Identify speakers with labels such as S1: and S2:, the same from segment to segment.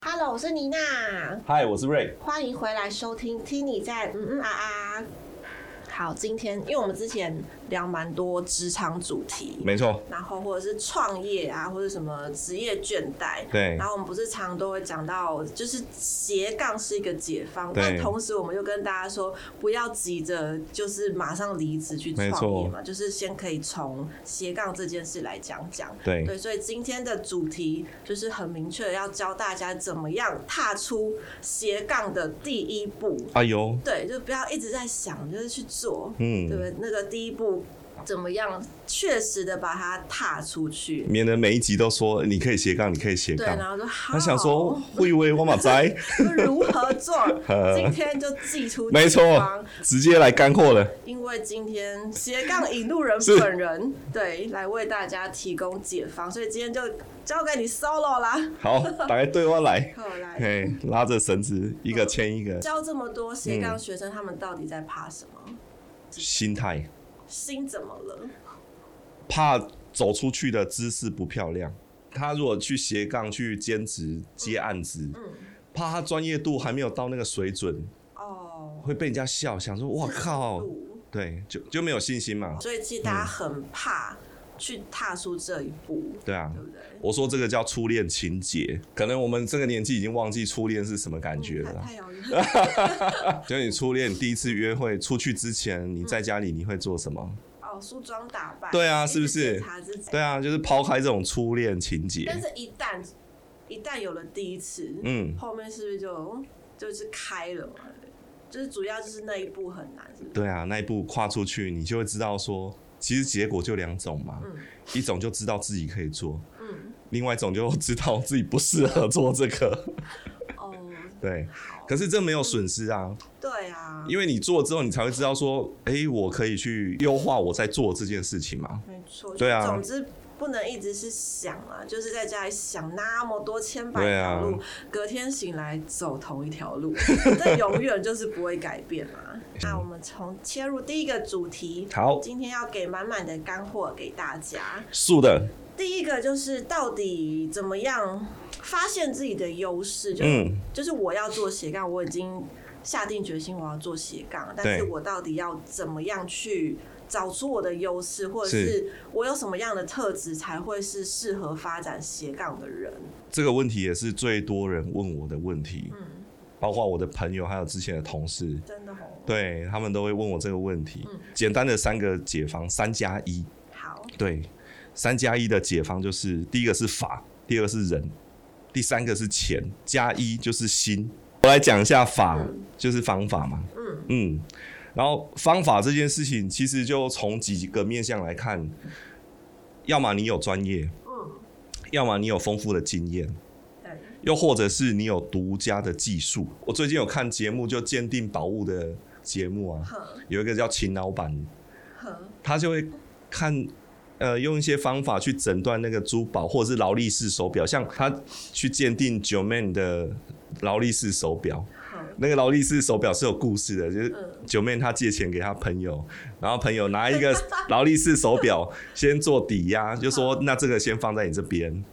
S1: Hello，我是妮娜。
S2: Hi，我是 Ray。
S1: 欢迎回来收听，听你在嗯嗯啊啊。好，今天因为我们之前聊蛮多职场主题，
S2: 没错，
S1: 然后或者是创业啊，或者什么职业倦怠，
S2: 对，
S1: 然后我们不是常常都会讲到，就是斜杠是一个解方，但同时我们又跟大家说，不要急着就是马上离职去创业嘛，就是先可以从斜杠这件事来讲讲，
S2: 对。
S1: 对，所以今天的主题就是很明确的要教大家怎么样踏出斜杠的第一步，
S2: 哎呦，
S1: 对，就不要一直在想，就是去。做，
S2: 嗯，
S1: 对不对？那个第一步怎么样？确实的把它踏出去，
S2: 免得每一集都说你可以斜杠，你可以斜杠。
S1: 对，然后说
S2: 他想说会以为我马在
S1: 如何做？今天就寄出，
S2: 没错，直接来干货了。
S1: 因为今天斜杠引路人本人对来为大家提供解方，所以今天就交给你 solo 啦。
S2: 好，打开对话来，
S1: 好来，
S2: 嘿，拉着绳子一个牵一个。
S1: 教这么多斜杠学生，他们到底在怕什么？
S2: 心态，
S1: 心怎么了？
S2: 怕走出去的姿势不漂亮。他如果去斜杠去兼职接案子，嗯嗯、怕他专业度还没有到那个水准，哦，会被人家笑，想说哇靠，对，就就没有信心嘛。
S1: 所以其实大家很怕去踏出这一步，
S2: 嗯、对啊，
S1: 对不对？
S2: 我说这个叫初恋情节，可能我们这个年纪已经忘记初恋是什么感觉了。
S1: 太遥远。
S2: 就你初恋，第一次约会出去之前，你在家里你会做什么？
S1: 哦，梳妆打扮。
S2: 对啊，是不是？对啊，就是抛开这种初恋情节。
S1: 但是，一旦一旦有了第一次，嗯，后面是不是就就是开了嘛？就是主要就是那一步很难，是不是？
S2: 对啊，那一步跨出去，你就会知道说，其实结果就两种嘛。嗯。一种就知道自己可以做。另外一种就知道自己不适合做这个，哦，对，可是这没有损失啊，
S1: 对啊，
S2: 因为你做之后，你才会知道说，哎、欸，我可以去优化我在做这件事情嘛，
S1: 没错，
S2: 对啊，
S1: 总之不能一直是想啊，就是在家里想那么多千百条路，啊、隔天醒来走同一条路，这永远就是不会改变嘛。那我们从切入第一个主题，
S2: 好，
S1: 今天要给满满的干货给大家，
S2: 素的。
S1: 第一个就是到底怎么样发现自己的优势？就、嗯、就是我要做斜杠，我已经下定决心我要做斜杠，但是我到底要怎么样去找出我的优势，或者是我有什么样的特质才会是适合发展斜杠的人？
S2: 这个问题也是最多人问我的问题，嗯，包括我的朋友还有之前的同事，
S1: 真的好，
S2: 对他们都会问我这个问题。嗯、简单的三个解方，三加一，
S1: 好，
S2: 对。三加一的解方就是第一个是法，第二个是人，第三个是钱。加一就是心。我来讲一下法，就是方法嘛。嗯嗯。然后方法这件事情，其实就从几个面向来看，要么你有专业，嗯，要么你有丰富的经验，又或者是你有独家的技术。我最近有看节目，就鉴定宝物的节目啊，有一个叫秦老板，他就会看。呃，用一些方法去诊断那个珠宝，或者是劳力士手表，像他去鉴定 Joeman 的劳力士手表，嗯、那个劳力士手表是有故事的，就是 Joeman 他借钱给她朋友，然后朋友拿一个 劳力士手表先做抵押，就说那这个先放在你这边，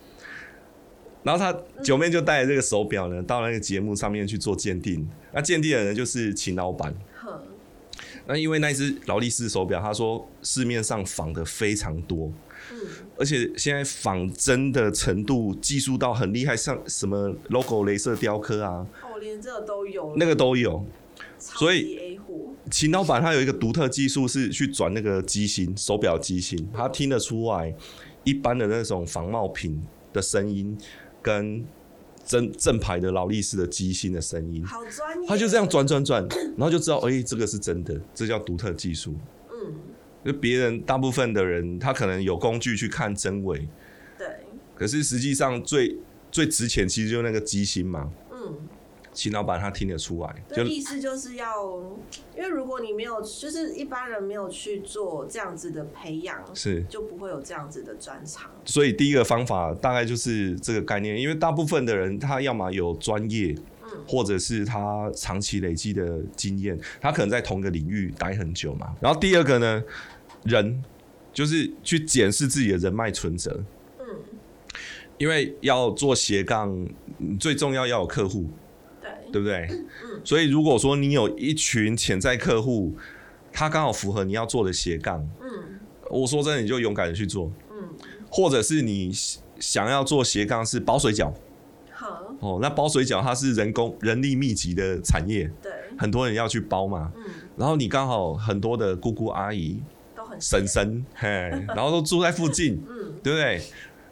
S2: 然后他 Joeman 就带着这个手表呢到那个节目上面去做鉴定，那鉴定的人就是秦老板。那因为那只劳力士手表，他说市面上仿的非常多，嗯，而且现在仿真的程度技术到很厉害，像什么 logo 镭射雕刻啊，
S1: 哦，连这个都有，
S2: 那个都有，所以秦老板他有一个独特技术是去转那个机芯，手表机芯，他听得出来一般的那种仿冒品的声音跟。正正牌的劳力士的机芯的声音，
S1: 好专业。
S2: 他就这样转转转，然后就知道，哎、欸，这个是真的，这叫独特技术。嗯，就别人大部分的人，他可能有工具去看真伪，
S1: 对。
S2: 可是实际上最最值钱，其实就是那个机芯嘛。嗯秦老板他听得出来，
S1: 就意思就是要，因为如果你没有，就是一般人没有去做这样子的培养，
S2: 是
S1: 就不会有这样子的专长。
S2: 所以第一个方法大概就是这个概念，因为大部分的人他要么有专业，嗯，或者是他长期累积的经验，他可能在同一个领域待很久嘛。然后第二个呢，人就是去检视自己的人脉存折。嗯，因为要做斜杠，最重要要有客户，对，对不对？嗯，所以如果说你有一群潜在客户，他刚好符合你要做的斜杠，嗯，我说真的，你就勇敢的去做，嗯，或者是你。想要做斜杠是包水饺，好哦，那包水饺它是人工人力密集的产业，对，很多人要去包嘛，嗯，然后你刚好很多的姑姑阿姨都很婶婶，嘿，然后都住在附近，嗯，对不对？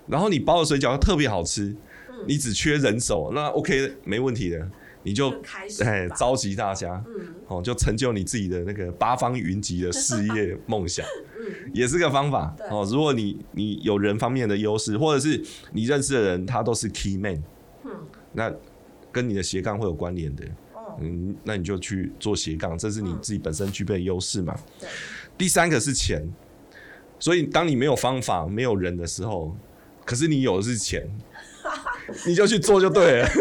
S2: 然后你包的水饺特别好吃，嗯，你只缺人手，那 OK 没问题的，你就哎召集大家，嗯，哦，就成就你自己的那个八方云集的事业 梦想。也是个方法哦。如果你你有人方面的优势，或者是你认识的人他都是 key man，嗯，那跟你的斜杠会有关联的，嗯，那你就去做斜杠，这是你自己本身具备的优势嘛。对。第三个是钱，所以当你没有方法、没有人的时候，可是你有的是钱，你就去做就对了。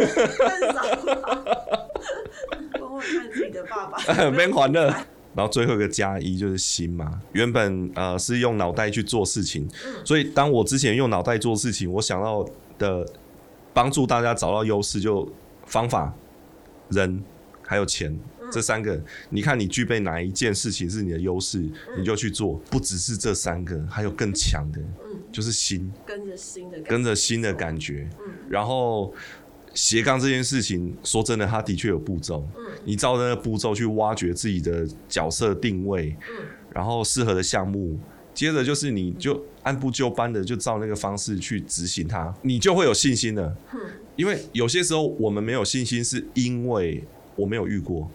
S2: 我看自己的爸爸，没还的。然后最后一个加一就是心嘛，原本呃是用脑袋去做事情，所以当我之前用脑袋做事情，我想到的帮助大家找到优势，就方法、人还有钱这三个。你看你具备哪一件事情是你的优势，你就去做。不只是这三个，还有更强的，就是心，跟着心的，跟着心的感觉，然后。斜杠这件事情，说真的，它的确有步骤。嗯，你照那个步骤去挖掘自己的角色定位，嗯，然后适合的项目，接着就是你就按部就班的就照那个方式去执行它，你就会有信心了。嗯，因为有些时候我们没有信心，是因为我没有遇过，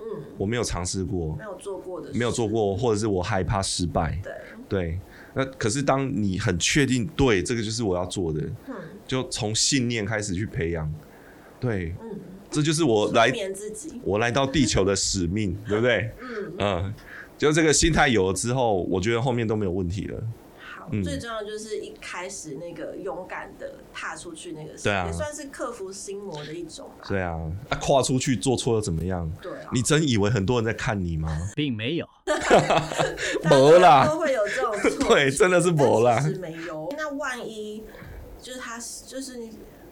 S2: 嗯，我没有尝试过，没有做过的，没有做过，或者是我害怕失败。对，对。那可是当你很确定，对，这个就是我要做的。嗯就从信念开始去培养，对，嗯，这就是我来我来到地球的使命，对不对？嗯嗯，就这个心态有了之后，我觉得后面都没有问题了。
S1: 好，嗯、最重要就是一开始那个勇敢的踏出去，那个对啊，也算是克服心魔的一种。
S2: 对啊，啊，跨出去做错了怎么样？对、啊，你真以为很多人在看你吗？
S3: 并没有，
S2: 没啦，
S1: 都会有这种错，
S2: 对，真的是没啦，
S1: 是没有。那万一？就是他，就是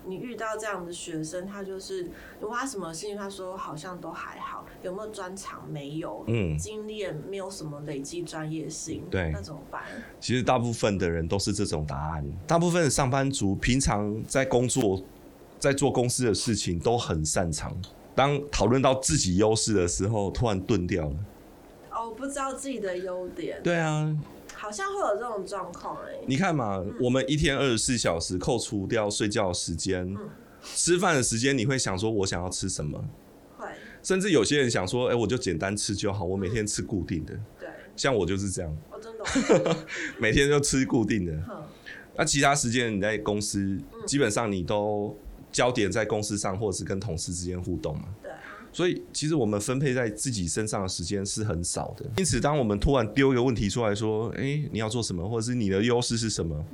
S1: 你，遇到这样的学生，他就是你问他什么事情，他说好像都还好，有没有专长？没有，嗯，经验没有什么累积专业性，对，那怎么办？
S2: 其实大部分的人都是这种答案。大部分的上班族平常在工作，在做公司的事情都很擅长，当讨论到自己优势的时候，突然钝掉了。
S1: 哦，不知道自己的优点。
S2: 对啊。
S1: 好像会有这种状况哎，
S2: 你看嘛，嗯、我们一天二十四小时，扣除掉睡觉时间，嗯、吃饭的时间，你会想说，我想要吃什么？会，甚至有些人想说，哎、欸，我就简单吃就好，我每天吃固定的。对，像我就是这样。哦，真的。每天就吃固定的。嗯、那其他时间你在公司，嗯、基本上你都焦点在公司上，或者是跟同事之间互动嘛。对。所以，其实我们分配在自己身上的时间是很少的。因此，当我们突然丢一个问题出来说：“哎、欸，你要做什么？或者是你的优势是什么？”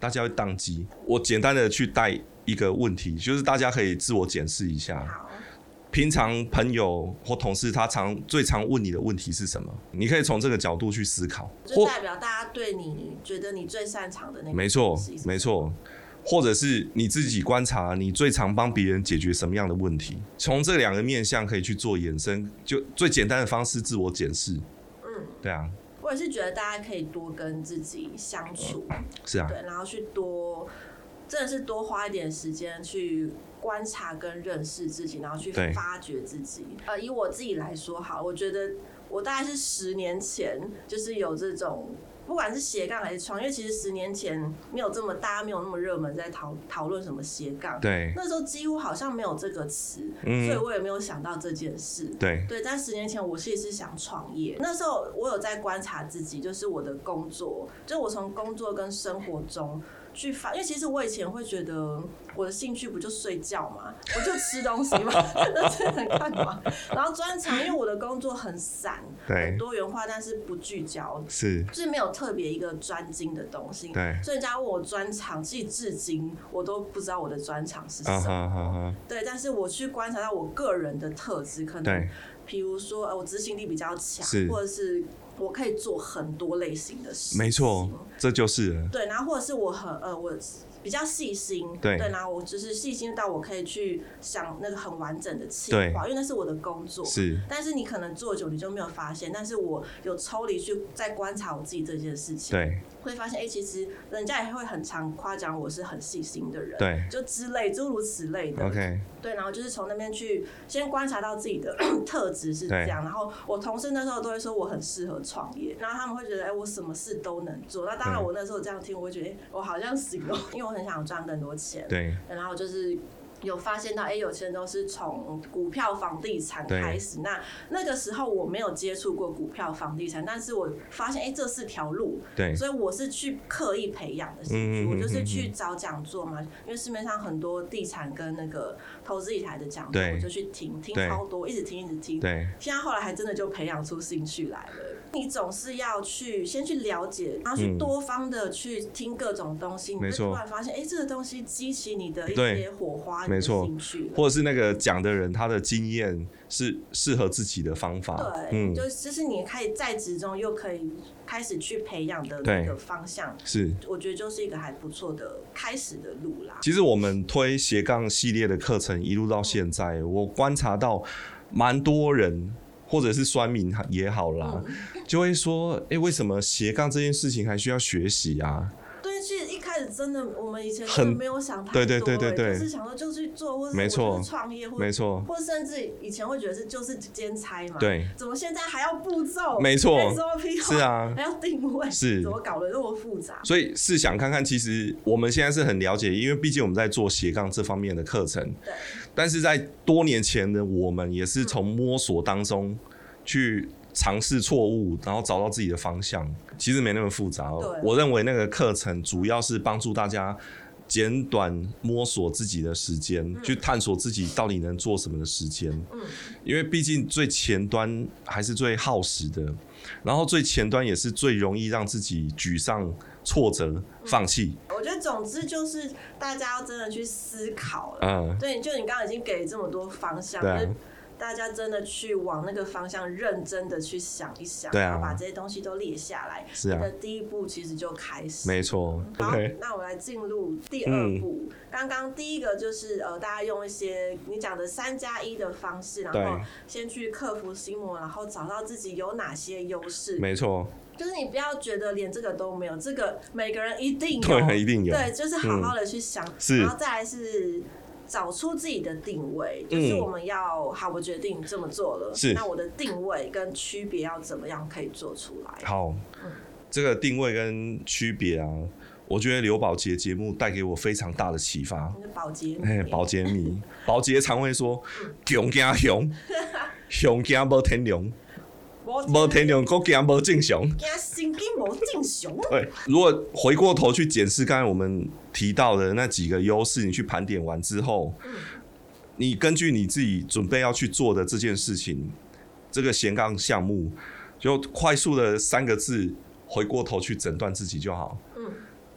S2: 大家会宕机。我简单的去带一个问题，就是大家可以自我检视一下。平常朋友或同事他常最常问你的问题是什么？你可以从这个角度去思考。
S1: 就代表大家对你觉得你最擅长的那个。
S2: 没错，没错。或者是你自己观察，你最常帮别人解决什么样的问题？从这两个面向可以去做延伸，就最简单的方式自我检视。嗯，对啊。
S1: 我也是觉得大家可以多跟自己相处，
S2: 是啊，
S1: 对，然后去多，真的是多花一点时间去观察跟认识自己，然后去发掘自己。呃，以我自己来说，好，我觉得我大概是十年前就是有这种。不管是斜杠还是创业，其实十年前没有这么大家，没有那么热门，在讨讨论什么斜杠。
S2: 对，
S1: 那时候几乎好像没有这个词，嗯、所以我也没有想到这件事。
S2: 对，
S1: 对，在十年前，我其实是想创业。那时候我有在观察自己，就是我的工作，就我从工作跟生活中去发，因为其实我以前会觉得我的兴趣不就睡觉嘛，我就吃东西嘛，那这能干嘛？然后专长，因为我的工作很散，对，很多元化，但是不聚焦，
S2: 是，
S1: 就是没有特别一个专精的东西，
S2: 对。
S1: 所以人家问我专长，其实至今我都不知道我的专长是什么，uh -huh, uh -huh. 对。但是我去观察到我个人的特质，可能，比如说，呃，我执行力比较强，或者是。我可以做很多类型的事，
S2: 没错，这就是
S1: 对。然后或者是我很呃，我比较细心，对，对，然后我就是细心到我可以去想那个很完整的计划，因为那是我的工作。是，但是你可能做久你就没有发现，但是我有抽离去在观察我自己这件事情，对，会发现哎、欸，其实人家也会很常夸奖我是很细心的人，对，就之类诸如此类的
S2: ，OK。
S1: 对，然后就是从那边去先观察到自己的 特质是这样，然后我同事那时候都会说我很适合创业，然后他们会觉得哎，我什么事都能做。那当然我那时候这样听，我会觉得我好像行哦，因为我很想赚更多钱。对，然后就是。有发现到，哎、欸，有些人都是从股票、房地产开始。那那个时候我没有接触过股票、房地产，但是我发现，哎、欸，这是条路。对，所以我是去刻意培养的兴趣、嗯，我就是去找讲座嘛，因为市面上很多地产跟那个投资理财的讲座，我就去听，听超多，一直听，一直听。对，现在后来还真的就培养出兴趣来了。你总是要去先去了解，然后去多方的去听各种东西，嗯、你就突然发现，哎、欸，这个东西激起你的一些火花。没错，
S2: 或者是那个讲的人，他的经验是适合自己的方法。
S1: 对，嗯，就就是你可以在职中又可以开始去培养的那个方向，是我觉得就是一个还不错的开始的路啦。
S2: 其实我们推斜杠系列的课程一路到现在，嗯、我观察到蛮多人或者是酸民也好啦，嗯、就会说，哎、欸，为什么斜杠这件事情还需要学习啊？
S1: 真的，我们以前真的没有想太多，对对对对对，就是想说就去做，或者是创业，或没错，或甚至以前会觉得是就是兼差嘛，对，怎么现在还要步骤？
S2: 没错，SOP 是啊，
S1: 还要定位，
S2: 是，
S1: 怎么搞得那么复杂？
S2: 所以试想看看，其实我们现在是很了解，因为毕竟我们在做斜杠这方面的课程，对，但是在多年前的我们也是从摸索当中去。尝试错误，然后找到自己的方向，其实没那么复杂。我认为那个课程主要是帮助大家简短摸索自己的时间，嗯，去探索自己到底能做什么的时间。嗯，因为毕竟最前端还是最耗时的，然后最前端也是最容易让自己沮丧、挫折、放弃。
S1: 我觉得总之就是大家要真的去思考了。嗯，对，就你刚刚已经给这么多方向。对啊。大家真的去往那个方向认真的去想一想，对啊，把这些东西都列下来。是啊，你的第一步其实就开始。
S2: 没错。
S1: 好.那我来进入第二步。刚、嗯、刚第一个就是呃，大家用一些你讲的三加一的方式，然后先去克服心魔，然后找到自己有哪些优势。
S2: 没错。
S1: 就是你不要觉得连这个都没有，这个每个人一定有，
S2: 对，一定有。
S1: 对，就是好好的去想，嗯、然后再来是。找出自己的定位，就是我们要、嗯、好，我决定这么做了。是，那我的定位跟区别要怎么样可以做出来？
S2: 好，嗯、这个定位跟区别啊，我觉得刘宝杰节目带给我非常大的启发。
S1: 宝杰，
S2: 哎，宝杰迷，宝杰常会说：“熊惊熊，熊惊无天良。”无天良，国惊无正常。
S1: 惊神经无正常。
S2: 对，如果回过头去检视刚才我们提到的那几个优势，你去盘点完之后，嗯，你根据你自己准备要去做的这件事情，这个斜杠项目，就快速的三个字，回过头去诊断自己就好。嗯，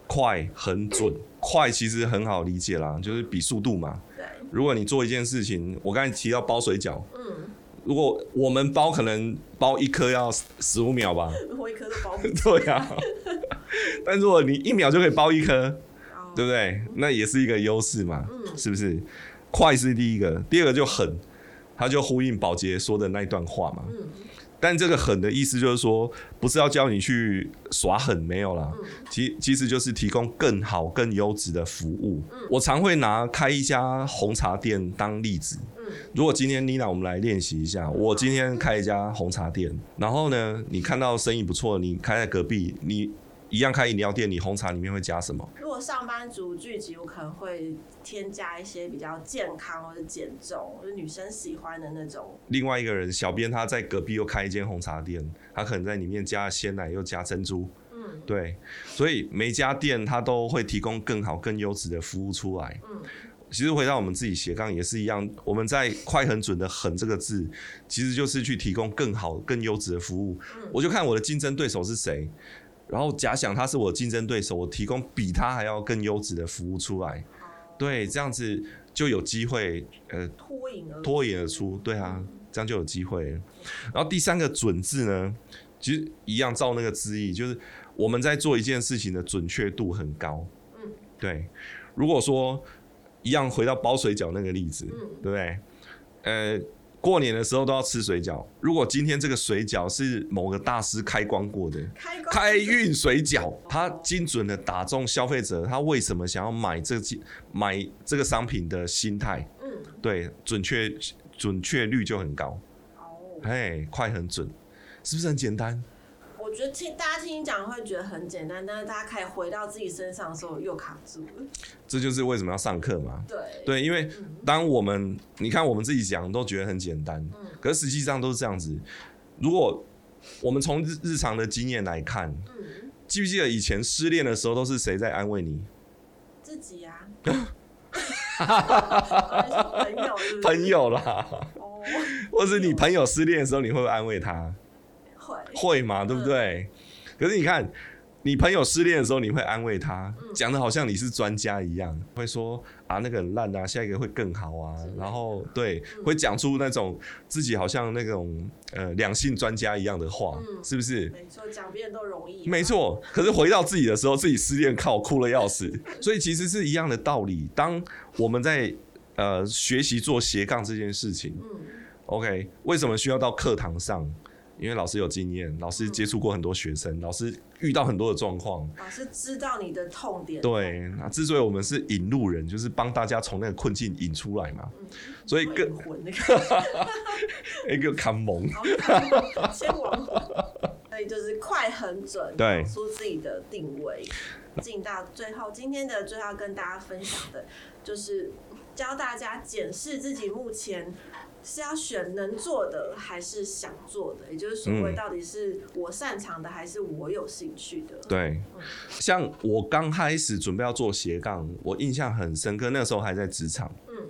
S2: 快、很准。快其实很好理解啦，就是比速度嘛。对。如果你做一件事情，我刚才提到包水饺。嗯。如果我们包可能包一颗要十五秒吧，
S1: 我一颗都包不。
S2: 对啊，但如果你一秒就可以包一颗，对不对？那也是一个优势嘛，是不是？快是第一个，第二个就狠，他就呼应宝洁说的那一段话嘛。但这个狠的意思就是说，不是要教你去耍狠，没有啦。其其实就是提供更好、更优质的服务。我常会拿开一家红茶店当例子。如果今天妮娜，我们来练习一下。我今天开一家红茶店，然后呢，你看到生意不错，你开在隔壁，你一样开饮料店，你红茶里面会加什么？
S1: 如果上班族聚集，我可能会添加一些比较健康或者减重，或者女生喜欢的那种。
S2: 另外一个人，小编他在隔壁又开一间红茶店，他可能在里面加鲜奶又加珍珠。嗯对，所以每家店他都会提供更好、更优质的服务出来。嗯，其实回到我们自己斜杠也是一样，我们在快、很、准的“狠”这个字，其实就是去提供更好、更优质的服务。嗯，我就看我的竞争对手是谁，然后假想他是我竞争对手，我提供比他还要更优质的服务出来。对，这样子就有机会呃脱颖而脱颖而出。对啊，这样就有机会。然后第三个“准”字呢，其实一样照那个字意，就是。我们在做一件事情的准确度很高，嗯，对。如果说一样回到包水饺那个例子，嗯，对不对？呃，过年的时候都要吃水饺。如果今天这个水饺是某个大师开光过的，开开运水饺，他精准的打中消费者，他为什么想要买这件买这个商品的心态，嗯，对，准确准确率就很高。哦，哎，快很准，是不是很简单？
S1: 我觉得听大家听你讲会觉得很简单，但是大家可以回到自己身上的时候又卡住了。
S2: 这就是为什么要上课嘛。
S1: 对
S2: 对，因为当我们、嗯、你看我们自己讲都觉得很简单，嗯、可是实际上都是这样子。如果我们从日日常的经验来看，嗯、记不记得以前失恋的时候都是谁在安慰你？
S1: 自己呀、啊。朋友是不是？
S2: 朋友啦。哦。或是你朋友失恋的时候，你会不会安慰他？会嘛，对不对？嗯、可是你看，你朋友失恋的时候，你会安慰他，讲的好像你是专家一样，会说啊，那个很烂啊，下一个会更好啊。然后对，嗯、会讲出那种自己好像那种呃两性专家一样的话，嗯、是不是？
S1: 没错，讲别人都容易。
S2: 没错，可是回到自己的时候，自己失恋靠哭了要死。所以其实是一样的道理。当我们在呃学习做斜杠这件事情，嗯，OK，为什么需要到课堂上？因为老师有经验，老师接触过很多学生，嗯、老师遇到很多的状况，
S1: 老师知道你的痛点。
S2: 对，那之所以我们是引路人，就是帮大家从那个困境引出来嘛。嗯、所以更混一 个看蒙，
S1: 先亡魂，所以就是快、很、准，
S2: 对，
S1: 出自己的定位。进到最后，今天的最后要跟大家分享的，就是教大家检视自己目前。是要选能做的还是想做的？也就是所谓到底是我擅长的还是我有兴趣的？
S2: 嗯、对，像我刚开始准备要做斜杠，我印象很深刻。那个时候还在职场，嗯，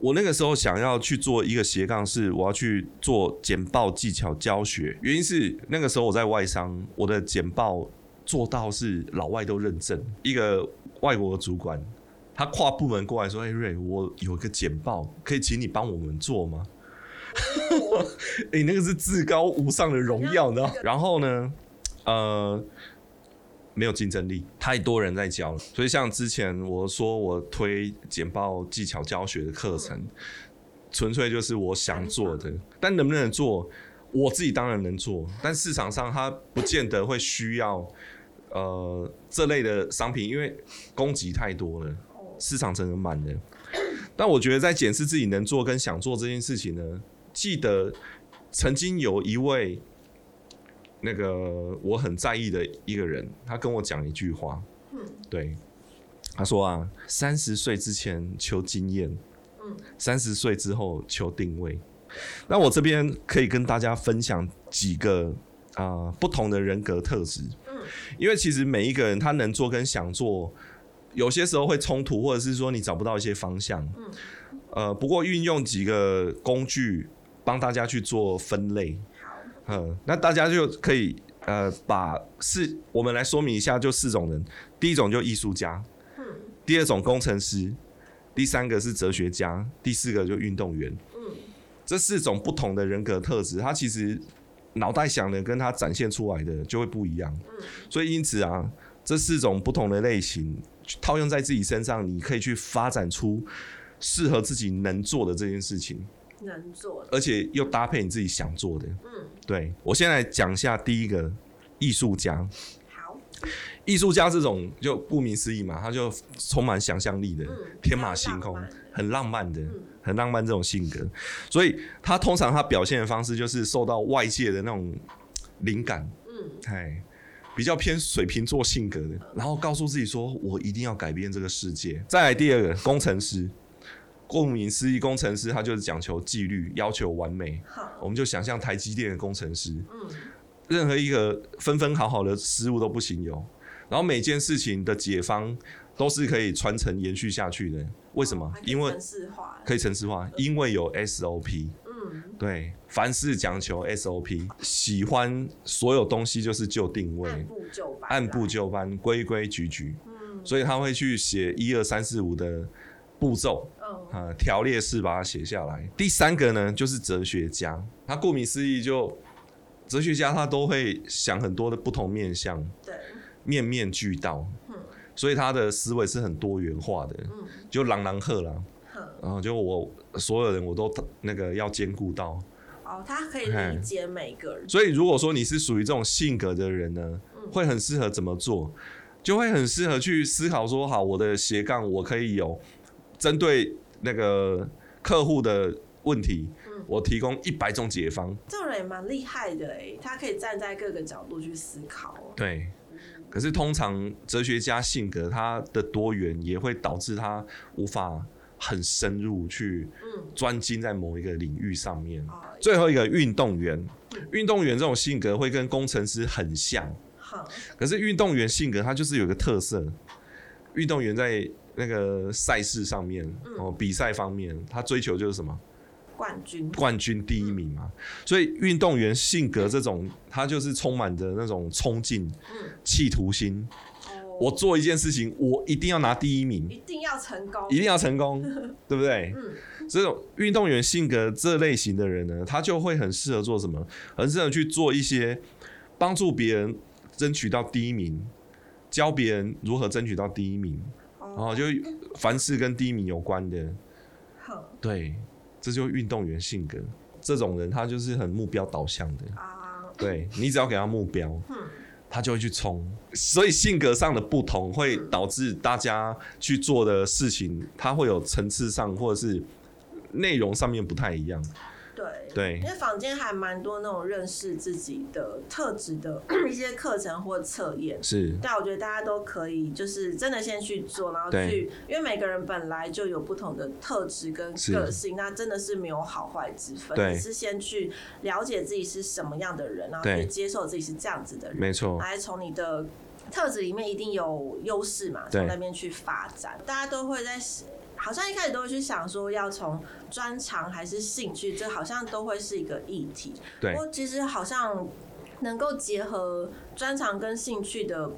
S2: 我那个时候想要去做一个斜杠，是我要去做简报技巧教学。原因是那个时候我在外商，我的简报做到是老外都认证，一个外国的主管。他跨部门过来说：“哎、欸，瑞，我有一个简报，可以请你帮我们做吗？” 哎、欸，那个是至高无上的荣耀，你知道？然后呢，呃，没有竞争力，太多人在教了。所以像之前我说我推简报技巧教学的课程，纯粹就是我想做的，但能不能做，我自己当然能做，但市场上它不见得会需要呃这类的商品，因为供给太多了。市场真的满的，但我觉得在检视自己能做跟想做这件事情呢，记得曾经有一位那个我很在意的一个人，他跟我讲一句话，嗯对，他说啊，三十岁之前求经验，嗯三十岁之后求定位。那我这边可以跟大家分享几个啊、不同的人格特质，嗯因为其实每一个人他能做跟想做。有些时候会冲突，或者是说你找不到一些方向。嗯，呃，不过运用几个工具帮大家去做分类。好，嗯，那大家就可以呃把四，我们来说明一下，就四种人。第一种就艺术家，嗯，第二种工程师，第三个是哲学家，第四个就运动员。嗯，这四种不同的人格特质，他其实脑袋想的跟他展现出来的就会不一样。嗯，所以因此啊，这四种不同的类型。套用在自己身上，你可以去发展出适合自己能做的这件事情，
S1: 能做的，
S2: 而且又搭配你自己想做的。嗯，对，我先来讲一下第一个艺术家。
S1: 好，
S2: 艺术家这种就顾名思义嘛，他就充满想象力的，嗯、天马行空，很浪漫的，嗯、很浪漫这种性格。所以他通常他表现的方式就是受到外界的那种灵感。嗯，哎。比较偏水瓶座性格的，然后告诉自己说：“我一定要改变这个世界。”再来第二个工程师，顾名思义，工程师他就是讲求纪律，要求完美。好，我们就想象台积电的工程师，嗯，任何一个分分好好的失误都不行有，然后每件事情的解方都是可以传承延续下去的。为什么？因为可以程式化，因为有 SOP。嗯，对，凡事讲求 SOP，喜欢所有东西就是就定位，按部就班，按部就班，规规矩矩。嗯，所以他会去写一二三四五的步骤，啊，条列式把它写下来。第三个呢，就是哲学家，他顾名思义就。哲学家他都会想很多的不同面向，对，面面俱到，嗯，所以他的思维是很多元化的，嗯，就朗朗赫啦，然后就我所有人我都那个要兼顾到，
S1: 哦，他可以理解每个人，
S2: 所以如果说你是属于这种性格的人呢，嗯，会很适合怎么做，就会很适合去思考说，好，我的斜杠我可以有针对那个客户的问题。我提供一百种解方，
S1: 这种人也蛮厉害的哎，他可以站在各个角度去思考。
S2: 对，可是通常哲学家性格他的多元也会导致他无法很深入去专精在某一个领域上面。嗯、最后一个运动员，运、嗯、动员这种性格会跟工程师很像。好，可是运动员性格他就是有一个特色，运动员在那个赛事上面哦、嗯，比赛方面，他追求就是什么？
S1: 冠军，
S2: 冠军第一名嘛，嗯、所以运动员性格这种，他就是充满着那种冲劲、企、嗯、图心、哦。我做一件事情，我一定要拿第一名，
S1: 一定要成功，
S2: 一定要成功，对不对？嗯，这种运动员性格这类型的人呢，他就会很适合做什么？很适合去做一些帮助别人争取到第一名，教别人如何争取到第一名，哦、然后就凡事跟第一名有关的，好，对。这就是运动员性格，这种人他就是很目标导向的。对，你只要给他目标，他就会去冲。所以性格上的不同会导致大家去做的事情，他会有层次上或者是内容上面不太一样。对，
S1: 因为坊间还蛮多那种认识自己的特质的 一些课程或测验，
S2: 是。
S1: 但我觉得大家都可以，就是真的先去做，然后去，因为每个人本来就有不同的特质跟个性，那真的是没有好坏之分，只是先去了解自己是什么样的人，然后去接受自己是这样子的人，
S2: 没错。
S1: 来从你的特质里面一定有优势嘛，从那边去发展，大家都会在。好像一开始都会去想说要从专长还是兴趣，这好像都会是一个议题。对。不过其实好像能够结合专长跟兴趣的，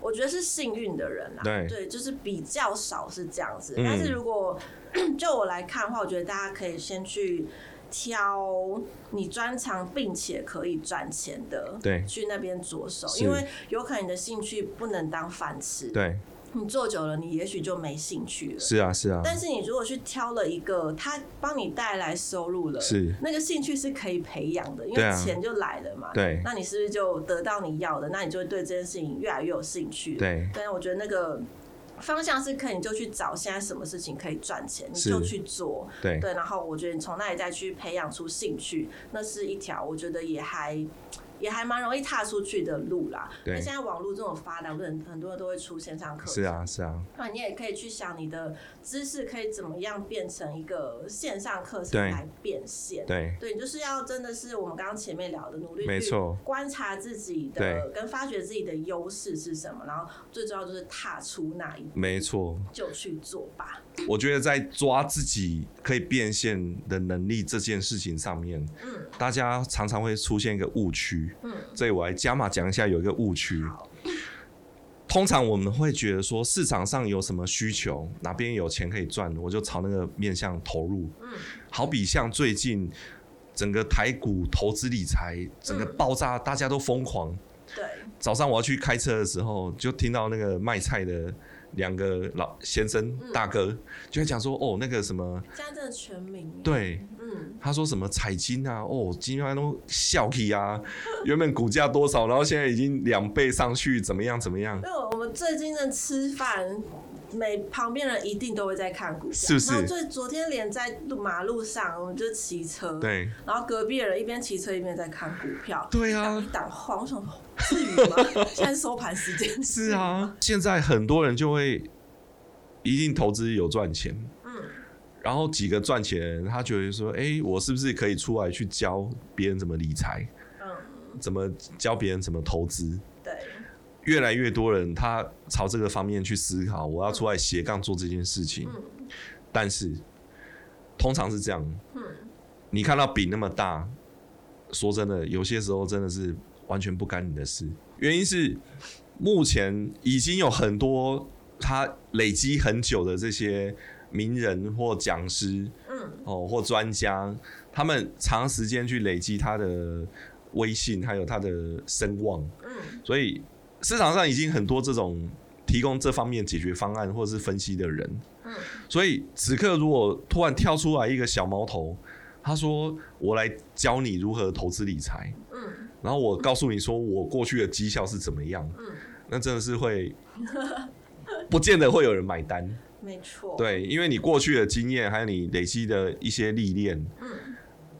S1: 我觉得是幸运的人啊。对。对，就是比较少是这样子。嗯。但是如果 就我来看的话，我觉得大家可以先去挑你专长并且可以赚钱的，对，去那边着手，因为有可能你的兴趣不能当饭吃。对。你做久了，你也许就没兴趣了。
S2: 是啊，是啊。
S1: 但是你如果去挑了一个，他帮你带来收入了，是那个兴趣是可以培养的，因为钱就来了嘛。对。那你是不是就得到你要的？那你就会对这件事情越来越有兴趣。对。但是我觉得那个方向是可以，你就去找现在什么事情可以赚钱，你就去做。对。对。然后我觉得你从那里再去培养出兴趣，那是一条我觉得也还。也还蛮容易踏出去的路啦。对。那现在网络这么发达，很很多人都会出线上课程。
S2: 是啊，是啊。
S1: 那你也可以去想你的知识可以怎么样变成一个线上课程来变现。对。对，你就是要真的是我们刚刚前面聊的努力去观察自己的，跟发掘自己的优势是什么，然后最重要就是踏出那一步。没错。就去做吧。
S2: 我觉得在抓自己可以变现的能力这件事情上面，嗯，大家常常会出现一个误区，嗯，所以我来加码讲一下，有一个误区。通常我们会觉得说，市场上有什么需求，哪边有钱可以赚，我就朝那个面向投入。嗯，好比像最近整个台股投资理财整个爆炸，大家都疯狂。对，早上我要去开车的时候，就听到那个卖菜的。两个老先生大哥、嗯、就在讲说哦，那个什么，
S1: 现在真的全名
S2: 对，嗯，他说什么彩金啊，哦，今天都笑起啊，原本股价多少，然后现在已经两倍上去，怎么样怎么样？
S1: 因为我们最近在吃饭。每旁边人一定都会在看股票，
S2: 是不是？
S1: 然后最昨天连在路马路上，我们就骑车，对，然后隔壁的人一边骑车一边在看股票，对啊，一档晃，我想至于吗？现在收盘时间
S2: 是啊，现在很多人就会一定投资有赚钱，嗯，然后几个赚钱人，他觉得说，哎、欸，我是不是可以出来去教别人怎么理财？嗯，怎么教别人怎么投资。
S1: 对，
S2: 越来越多人他朝这个方面去思考，我要出来斜杠做这件事情。嗯，但是通常是这样。嗯，你看到饼那么大，说真的，有些时候真的是完全不干你的事。原因是目前已经有很多他累积很久的这些名人或讲师，嗯，哦，或专家，他们长时间去累积他的。威信还有他的声望，嗯，所以市场上已经很多这种提供这方面解决方案或者是分析的人，嗯，所以此刻如果突然跳出来一个小毛头，他说我来教你如何投资理财，嗯，然后我告诉你说我过去的绩效是怎么样，嗯，那真的是会不见得会有人买单，
S1: 没错，
S2: 对，因为你过去的经验还有你累积的一些历练，嗯。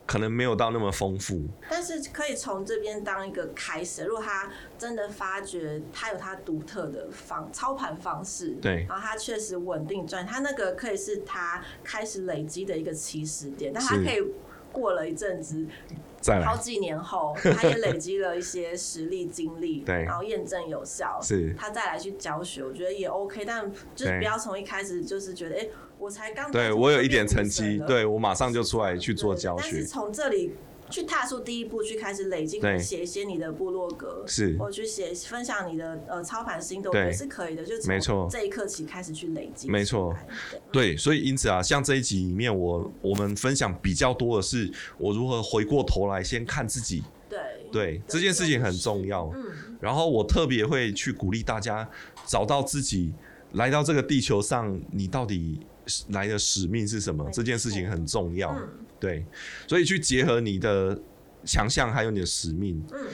S2: 可能没有到那么丰富，
S1: 但是可以从这边当一个开始。如果他真的发觉他有他独特的方操盘方式，
S2: 对，
S1: 然后他确实稳定赚，他那个可以是他开始累积的一个起始点。但他可以过了一阵子，好几年后，他也累积了一些实力经历，对，然后验证有效，
S2: 是，
S1: 他再来去教学，我觉得也 OK。但就是不要从一开始就是觉得，哎。我才刚
S2: 对我有一点成绩，对我马上就出来去做教学。
S1: 但是从这里去踏出第一步，去开始累积，写一些你的部落格，
S2: 是，
S1: 或去写分享你的呃操盘心得也是可以的。就没错，这一刻起开始去累积，
S2: 没错。对，所以因此啊，像这一集里面，我我们分享比较多的是我如何回过头来先看自己。
S1: 对
S2: 对，这件事情很重要。嗯，然后我特别会去鼓励大家找到自己来到这个地球上，你到底。来的使命是什么？这件事情很重要，嗯、对，所以去结合你的强项还有你的使命，嗯、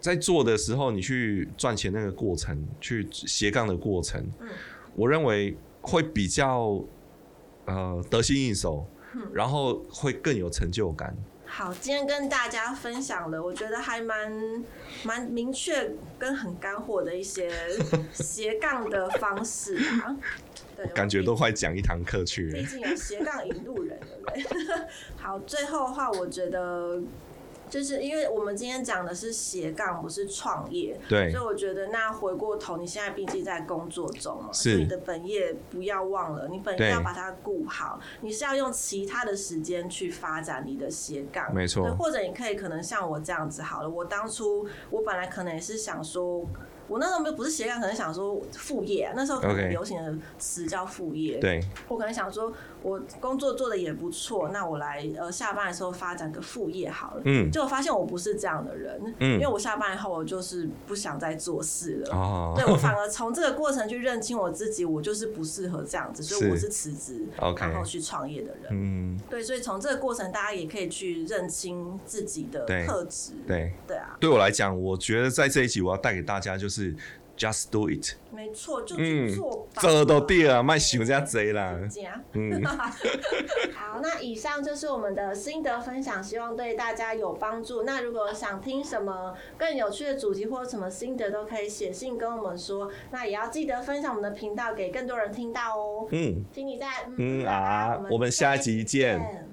S2: 在做的时候，你去赚钱那个过程，去斜杠的过程，嗯、我认为会比较呃得心应手，嗯、然后会更有成就感。
S1: 好，今天跟大家分享了，我觉得还蛮蛮明确跟很干货的一些斜杠的方式啊。对，
S2: 感觉都快讲一堂课去了。
S1: 毕竟有斜杠引路人，对不对？好，最后的话，我觉得。就是因为我们今天讲的是斜杠，不是创业，
S2: 对，
S1: 所以我觉得那回过头，你现在毕竟在工作中嘛，是你的本业不要忘了，你本业要把它顾好，你是要用其他的时间去发展你的斜杠，
S2: 没错，
S1: 或者你可以可能像我这样子好了，我当初我本来可能也是想说。我那时候不是斜杠，可能想说副业啊。那时候可能流行的词叫副业。
S2: 对。
S1: 我可能想说，我工作做的也不错，那我来呃下班的时候发展个副业好了。嗯。结果发现我不是这样的人。嗯。因为我下班以后，我就是不想再做事了。哦。对，我反而从这个过程去认清我自己，我就是不适合这样子，所以我是辞职，然后去创业的人。嗯。对，所以从这个过程，大家也可以去认清自己的特质。
S2: 对。
S1: 对啊。
S2: 对我来讲，我觉得在这一集我要带给大家就是。Just do it。
S1: 没错，就去做吧。
S2: 这都对了，卖想这样贼啦。
S1: 嗯。好，那以上就是我们的心得分享，希望对大家有帮助。那如果想听什么更有趣的主题或者什么心得，都可以写信跟我们说。那也要记得分享我们的频道给更多人听到哦。嗯。请你在嗯，
S2: 嗯啊，我们下集见。